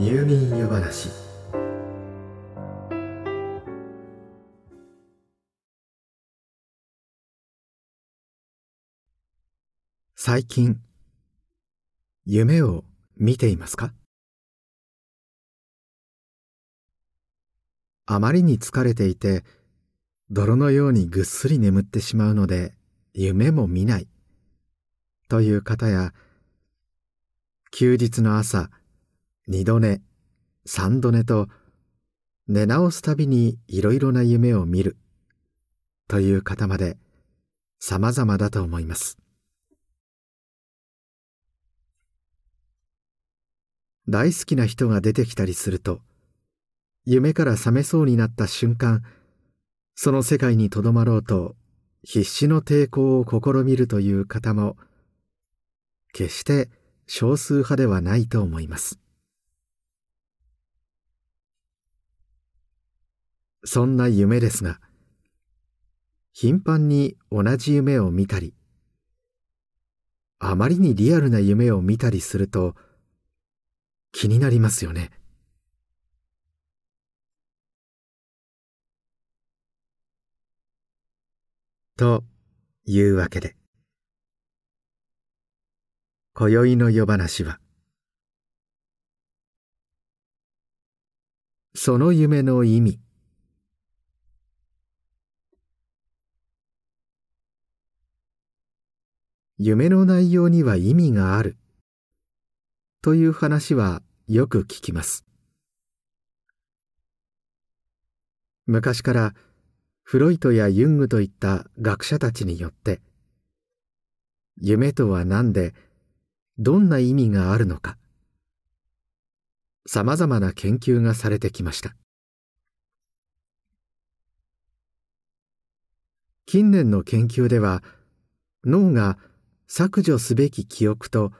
入眠湯話。最近夢を見ていますか？あまりに疲れていて泥のようにぐっすり眠ってしまうので夢も見ないという方や休日の朝二度寝三度寝と寝直すたびにいろいろな夢を見るという方まで様々だと思います。大好きな人が出てきたりすると夢から覚めそうになった瞬間その世界にとどまろうと必死の抵抗を試みるという方も決して少数派ではないと思います。そんな夢ですが頻繁に同じ夢を見たりあまりにリアルな夢を見たりすると気になりますよね。というわけで今宵の夜話はその夢の意味夢の内容には意味がある。という話はよく聞きます。昔からフロイトやユングといった学者たちによって夢とは何でどんな意味があるのかさまざまな研究がされてきました。近年の研究では脳が削除すべき記憶と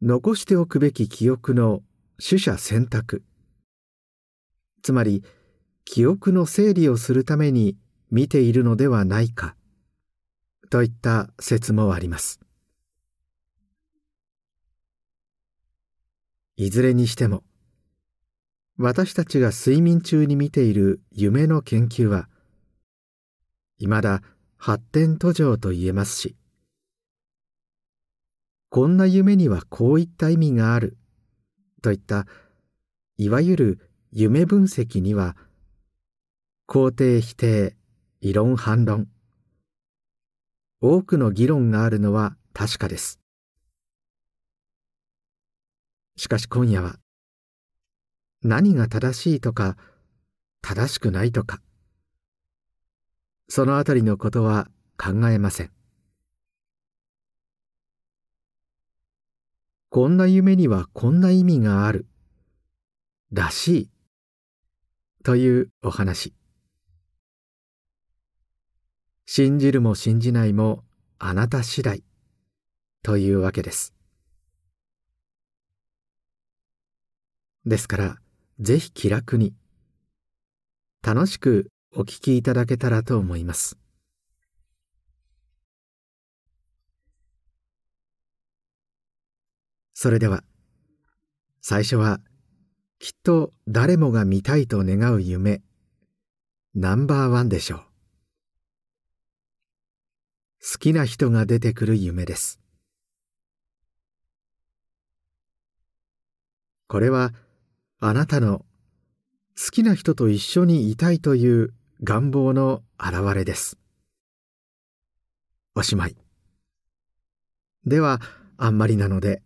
残しておくべき記憶の取捨選択。つまり記憶の整理をするために見ているのではないかといった説もあります。いずれにしても私たちが睡眠中に見ている夢の研究はいまだ発展途上と言えますしこんな夢にはこういった意味がある。といったいわゆる夢分析には肯定否定異論反論。多くの議論があるのは確かです。しかし今夜は何が正しいとか正しくないとかそのあたりのことは考えません。こんな夢にはこんな意味がある。らしい。というお話。信じるも信じないもあなた次第。というわけです。ですからぜひ気楽に。楽しくお聞きいただけたらと思います。それでは。最初はきっと誰もが見たいと願う夢。ナンバーワンでしょう。好きな人が出てくる夢です。これはあなたの好きな人と一緒にいたいという願望の表れです。おしまい。ではあんまりなので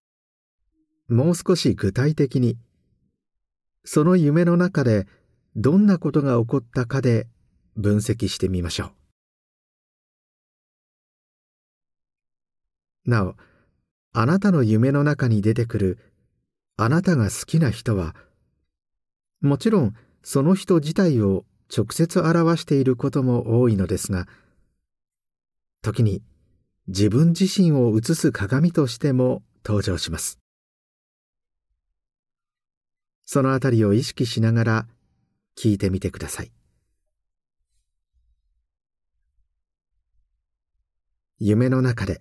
もう少し具体的に。その夢の中でどんなことが起こったかで分析してみましょう。なおあなたの夢の中に出てくるあなたが好きな人はもちろんその人自体を直接表していることも多いのですが時に自分自身を映す鏡としても登場します。そのあたりを意識しながら聞いてみてください。夢の中で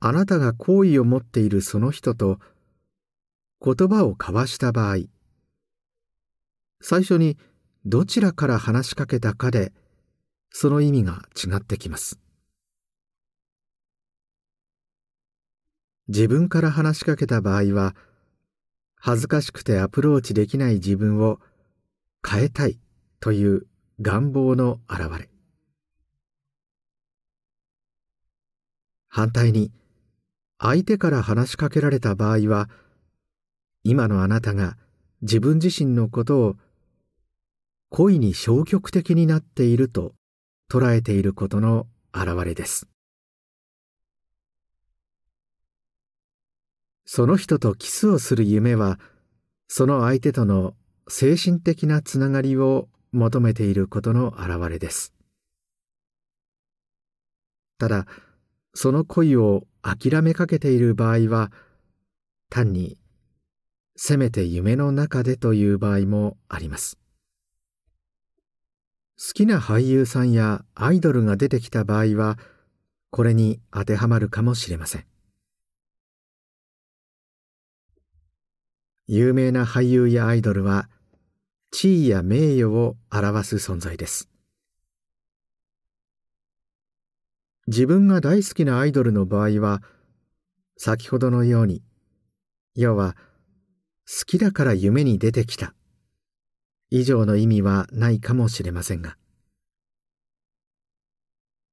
あなたが好意を持っているその人と言葉を交わした場合最初にどちらから話しかけたかでその意味が違ってきます。自分から話しかけた場合は恥ずかしくてアプローチできない自分を変えたいという願望の表れ。反対に相手から話しかけられた場合は今のあなたが自分自身のことを恋に消極的になっていると捉えていることの表れです。その人とキスをする夢はその相手との精神的なつながりを求めていることの表れです。ただその恋を諦めかけている場合は単にせめて夢の中でという場合もあります。好きな俳優さんやアイドルが出てきた場合はこれに当てはまるかもしれません。有名な俳優やアイドルは地位や名誉を表す存在です。自分が大好きなアイドルの場合は先ほどのように要は好きだから夢に出てきた。以上の意味はないかもしれませんが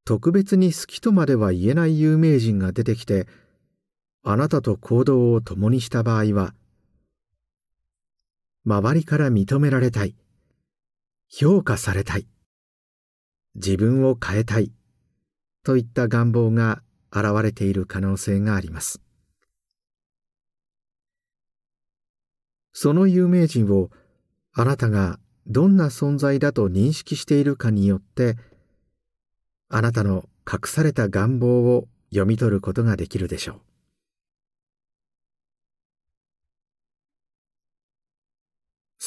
特別に好きとまでは言えない有名人が出てきてあなたと行動を共にした場合は周りから認められたい。評価されたい。自分を変えたい。といった願望が現れている可能性があります。その有名人をあなたがどんな存在だと認識しているかによってあなたの隠された願望を読み取ることができるでしょう。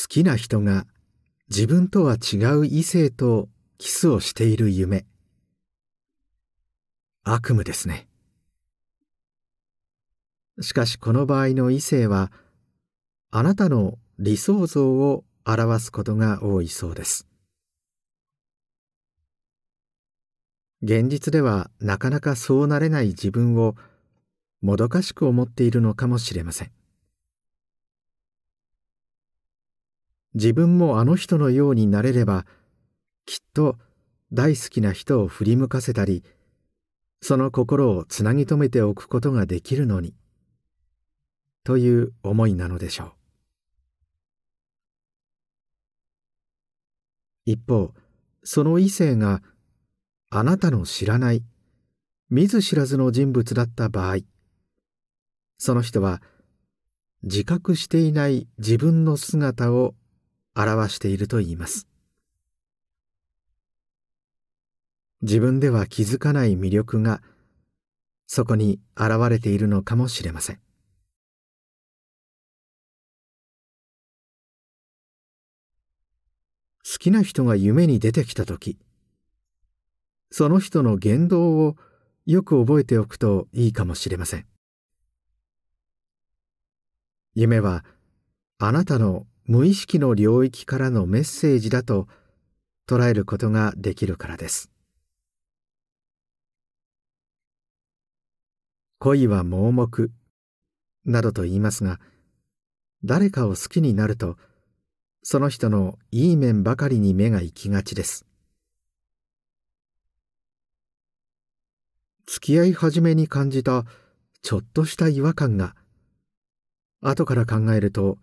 好きな人が自分とは違う異性とキスをしている夢。悪夢ですね。しかしこの場合の異性はあなたの理想像を表すことが多いそうです。現実ではなかなかそうなれない自分をもどかしく思っているのかもしれません。自分もあの人のようになれればきっと大好きな人を振り向かせたりその心をつなぎ止めておくことができるのにという思いなのでしょう。一方その異性があなたの知らない見ず知らずの人物だった場合その人は自覚していない自分の姿を表していると言います。自分では気づかない魅力がそこに現れているのかもしれません。好きな人が夢に出てきた時その人の言動をよく覚えておくといいかもしれません。夢はあなたの無意識の領域からのメッセージだと捉えることができるからです。恋は盲目などと言いますが誰かを好きになるとその人のいい面ばかりに目が行きがちです。付き合い始めに感じたちょっとした違和感が後から考えると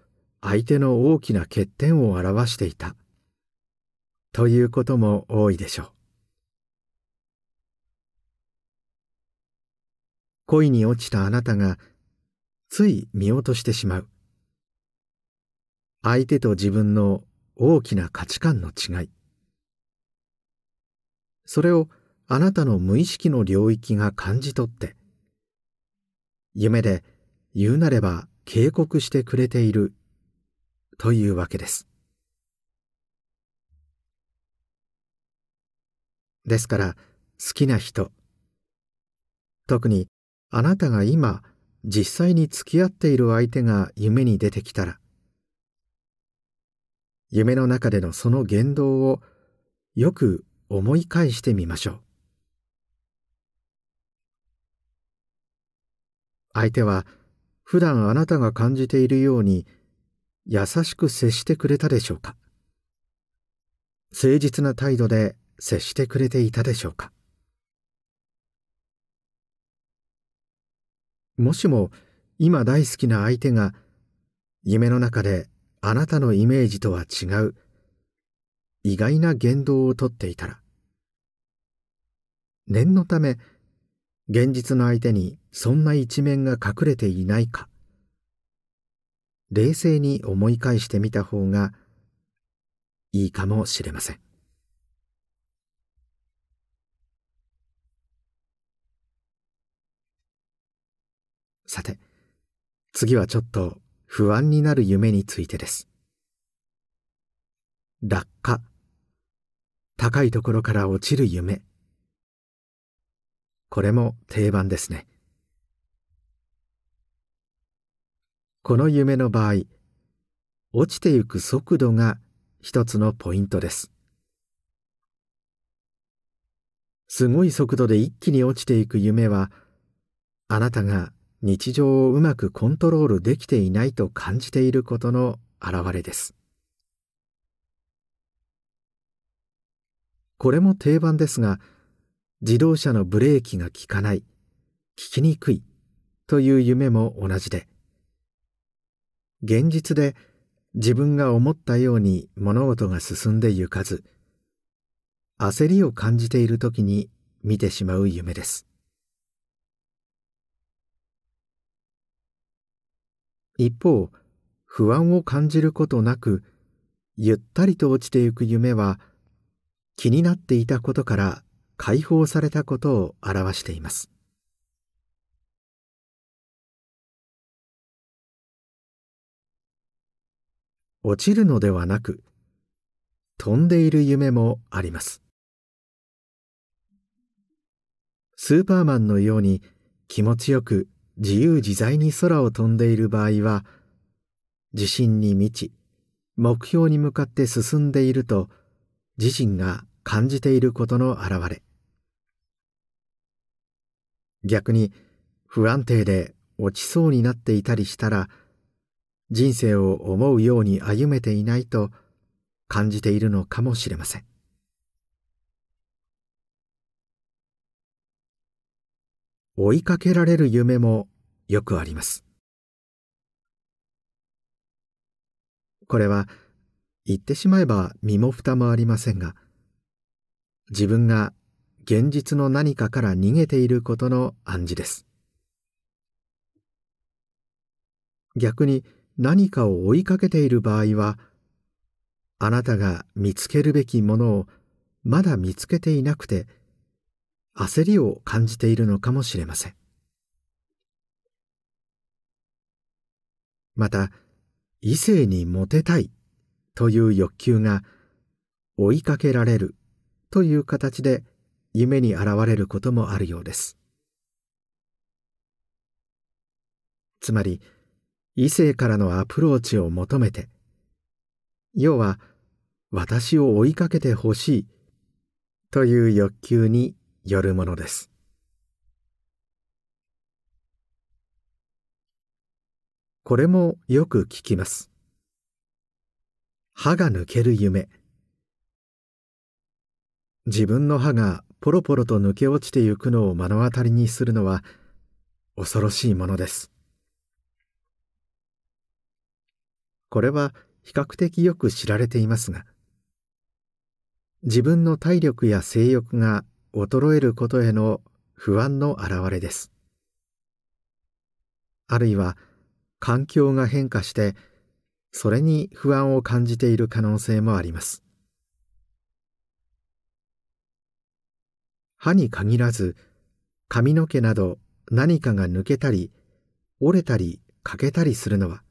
相手の大きな欠点を表していた。ということも多いでしょう。恋に落ちたあなたがつい見落としてしまう。相手と自分の大きな価値観の違い。それをあなたの無意識の領域が感じ取って夢で言うなれば警告してくれているというわけです。ですから好きな人。特にあなたが今実際に付き合っている相手が夢に出てきたら夢の中でのその言動をよく思い返してみましょう。相手は普段あなたが感じているように優しく接してくれたでしょうか？誠実な態度で接してくれていたでしょうか？もしも今大好きな相手が夢の中であなたのイメージとは違う意外な言動をとっていたら念のため現実の相手にそんな一面が隠れていないか冷静に思い返してみた方がいいかもしれません。さて次はちょっと不安になる夢についてです。落下高いところから落ちる夢。これも定番ですね。この夢の場合落ちてゆく速度が一つのポイントです。すごい速度で一気に落ちていく夢はあなたが日常をうまくコントロールできていないと感じていることの表れです。これも定番ですが自動車のブレーキが効かない効きにくいという夢も同じで現実で自分が思ったように物事が進んでゆかず焦りを感じている時に見てしまう夢です。一方不安を感じることなくゆったりと落ちてゆく夢は気になっていたことから解放されたことを表しています。落ちるのではなく飛んでいる夢もあります。スーパーマンのように気持ちよく自由自在に空を飛んでいる場合は自信に満ち目標に向かって進んでいると自身が感じていることの表れ。逆に不安定で落ちそうになっていたりしたら人生を思うように歩めていないと感じているのかもしれません。追いかけられる夢もよくあります。これは言ってしまえば身も蓋もありませんが自分が現実の何かから逃げていることの暗示です。逆に何かを追いかけている場合はあなたが見つけるべきものをまだ見つけていなくて焦りを感じているのかもしれません。また異性にモテたいという欲求が追いかけられるという形で夢に現れることもあるようです。つまり異性からのアプローチを求めて。要は私を追いかけてほしいという欲求によるものです。これもよく聞きます。歯が抜ける夢。自分の歯がポロポロと抜け落ちてゆくのを目の当たりにするのは恐ろしいものです。これは比較的よく知られていますが自分の体力や性欲が衰えることへの不安の表れです。あるいは環境が変化してそれに不安を感じている可能性もあります。歯に限らず髪の毛など何かが抜けたり折れたり欠けたりするのは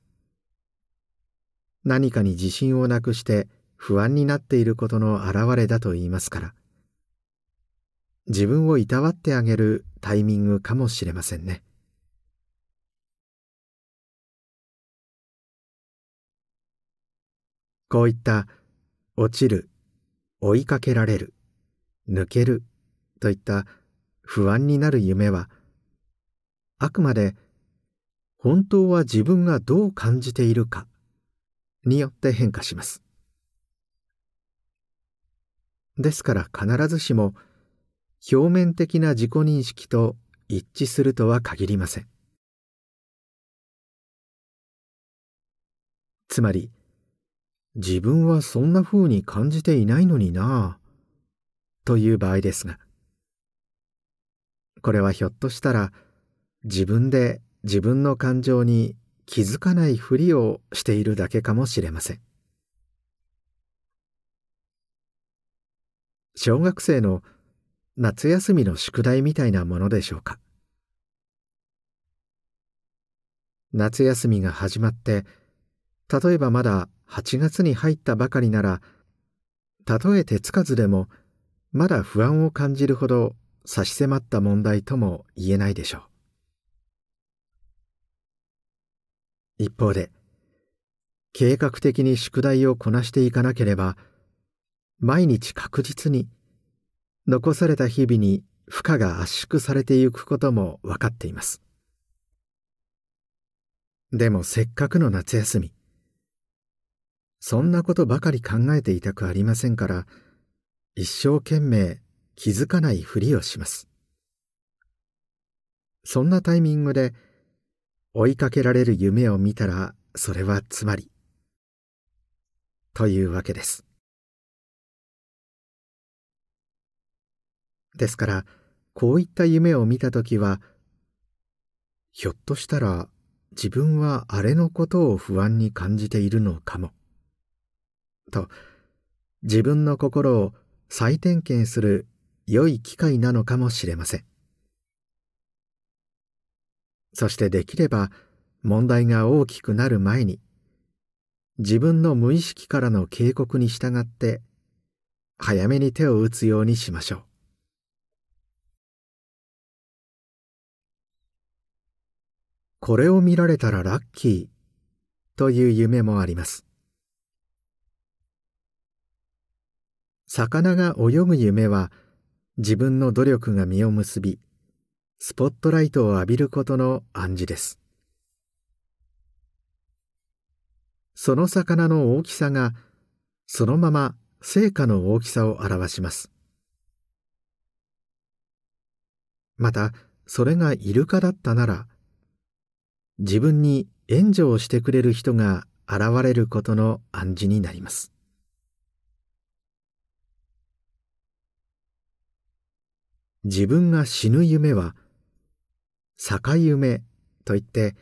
何かに自信をなくして不安になっていることの表れだと言いますから。自分をいたわってあげるタイミングかもしれませんね。こういった落ちる追いかけられる抜けるといった不安になる夢はあくまで本当は自分がどう感じているかによって変化します。ですから必ずしも表面的な自己認識と一致するとは限りません。つまり自分はそんな風に感じていないのになあという場合ですがこれはひょっとしたら自分で自分の感情に気づかないふりをしているだけかもしれません。小学生の夏休みの宿題みたいなものでしょうか。夏休みが始まって例えばまだ8月に入ったばかりならたとえ手つかずでもまだ不安を感じるほど差し迫った問題とも言えないでしょう。一方で計画的に宿題をこなしていかなければ毎日確実に残された日々に負荷が圧縮されていくことも分かっています。でもせっかくの夏休みそんなことばかり考えていたくありませんから一生懸命気づかないふりをします。そんなタイミングで追いかけられる夢を見たらそれはつまりというわけです。ですからこういった夢を見た時はひょっとしたら自分はあれのことを不安に感じているのかも。と自分の心を再点検する良い機会なのかもしれません。そしてできれば問題が大きくなる前に自分の無意識からの警告に従って早めに手を打つようにしましょう。これを見られたらラッキーという夢もあります。魚が泳ぐ夢は自分の努力が実を結びスポットライトを浴びることの暗示です。その魚の大きさがそのまま成果の大きさを表します。またそれがイルカだったなら自分に援助をしてくれる人が現れることの暗示になります。自分が死ぬ夢は境夢といって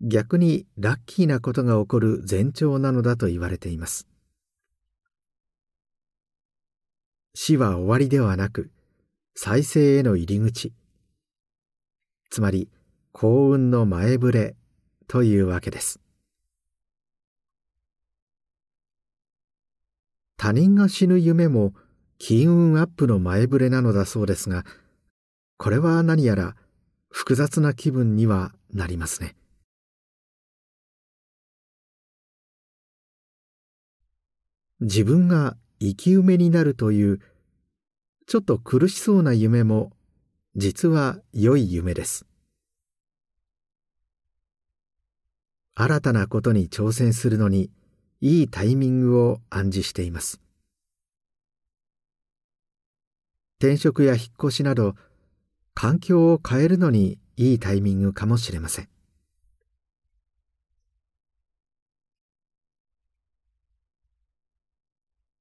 逆にラッキーなことが起こる前兆なのだと言われています。死は終わりではなく再生への入り口。つまり幸運の前触れというわけです。他人が死ぬ夢も金運アップの前触れなのだそうですがこれは何やら複雑な気分にはなりますね。自分が生き埋めになるというちょっと苦しそうな夢も実は良い夢です。新たなことに挑戦するのにいいタイミングを暗示しています。転職や引っ越しなど環境を変えるのにいいタイミングかもしれません。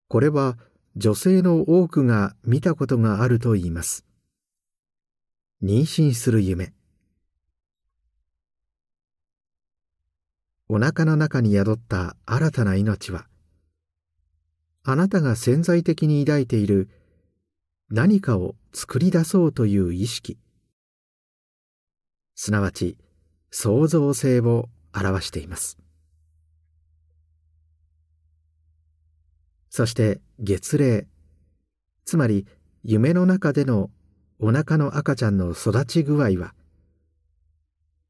これは女性の多くが見たことがあるといいます。妊娠する夢。お腹の中に宿った新たな命はあなたが潜在的に抱いている何かを作り出そうという意識。すなわち創造性を表しています。そして月齢。つまり夢の中でのお腹の赤ちゃんの育ち具合は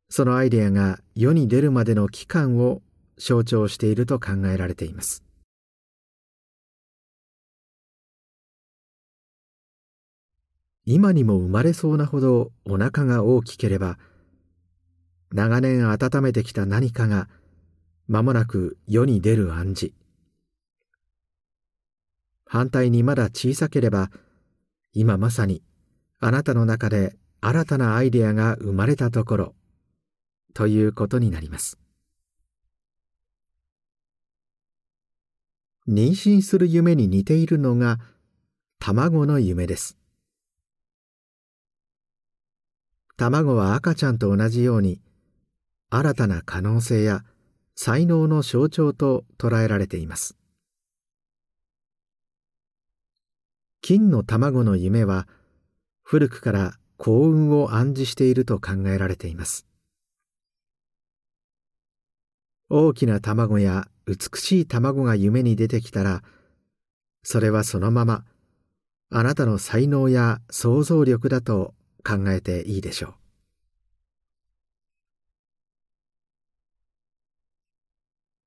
そのアイデアが世に出るまでの期間を象徴していると考えられています。今にも生まれそうなほどお腹が大きければ長年温めてきた何かが間もなく世に出る暗示。反対にまだ小さければ今まさにあなたの中で新たなアイデアが生まれたところということになります。妊娠する夢に似ているのが卵の夢です。卵は赤ちゃんと同じように新たな可能性や才能の象徴と捉えられています。金の卵の夢は古くから幸運を暗示していると考えられています。大きな卵や美しい卵が夢に出てきたらそれはそのままあなたの才能や想像力だと考えていいでしょう。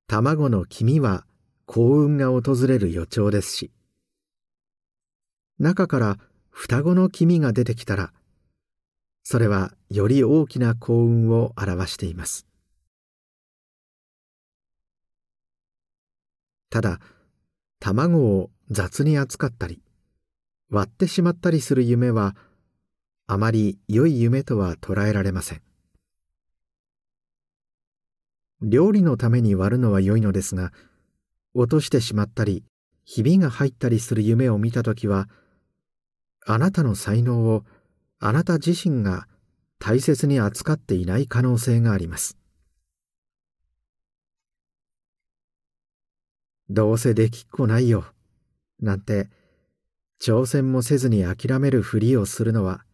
卵の黄身は幸運が訪れる予兆ですし中から双子の黄身が出てきたらそれはより大きな幸運を表しています。ただ卵を雑に扱ったり割ってしまったりする夢はあまり良い夢とは捉えられません。料理のために割るのは良いのですが落としてしまったりひびが入ったりする夢を見た時はあなたの才能をあなた自身が大切に扱っていない可能性があります。どうせできっこないよなんて挑戦もせずに諦めるふりをするのは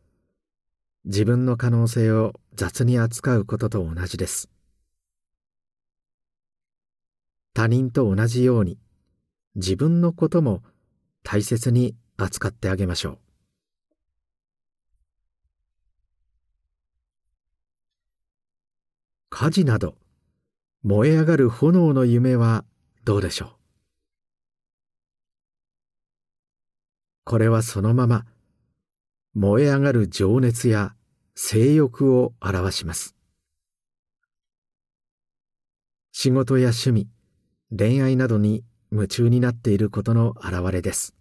自分の可能性を雑に扱うことと同じです。他人と同じように自分のことも大切に扱ってあげましょう。火事など燃え上がる炎の夢はどうでしょう？これはそのまま燃え上がる情熱や性欲を表します。仕事や趣味恋愛などに夢中になっていることの表れです。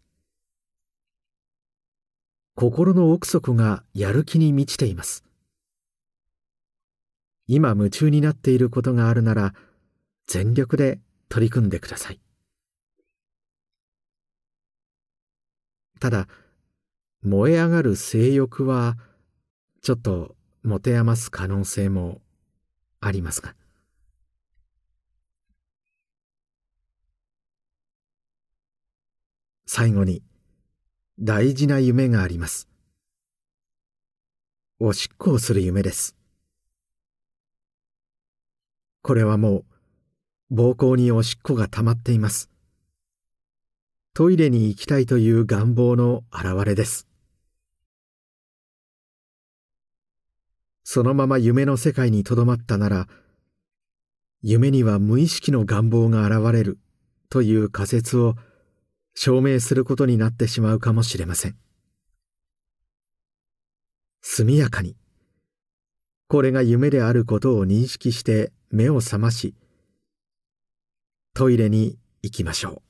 心の奥底がやる気に満ちています。今夢中になっていることがあるなら全力で取り組んでください。ただ燃え上がる性欲はちょっと持て余す可能性もありますが最後に大事な夢があります。おしっこをする夢です。これはもう膀胱におしっこが溜まっています。トイレに行きたいという願望の表れです。そのまま夢の世界にとどまったなら夢には無意識の願望が現れるという仮説を証明することになってしまうかもしれません。速やかにこれが夢であることを認識して目を覚ましトイレに行きましょう。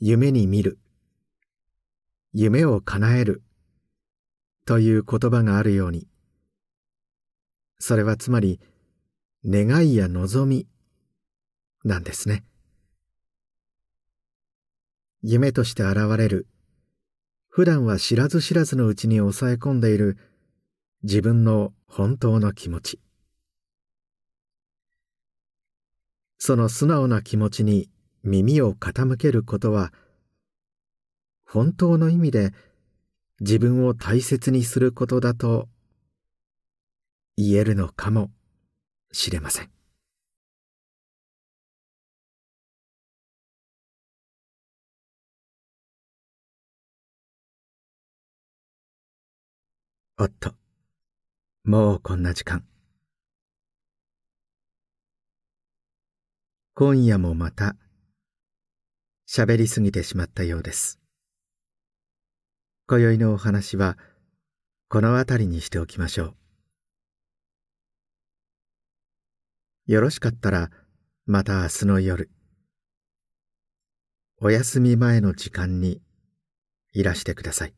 夢に見る。夢を叶える。という言葉があるように。それはつまり願いや望みなんですね。夢として現れる。普段は知らず知らずのうちに抑え込んでいる。自分の本当の気持ち。その素直な気持ちに耳を傾けることは本当の意味で自分を大切にすることだと言えるのかもしれませんおっともうこんな時間今夜もまた喋りすぎてしまったようです。今宵のお話はこの辺りにしておきましょう。よろしかったらまた明日の夜、お休み前の時間にいらしてください。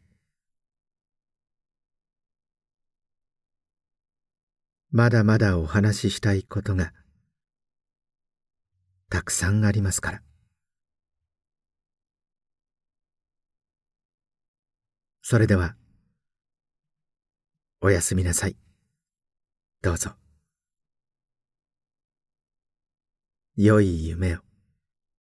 まだまだお話ししたいことがたくさんありますから。それでは、おやすみなさい。どうぞ。良い夢を。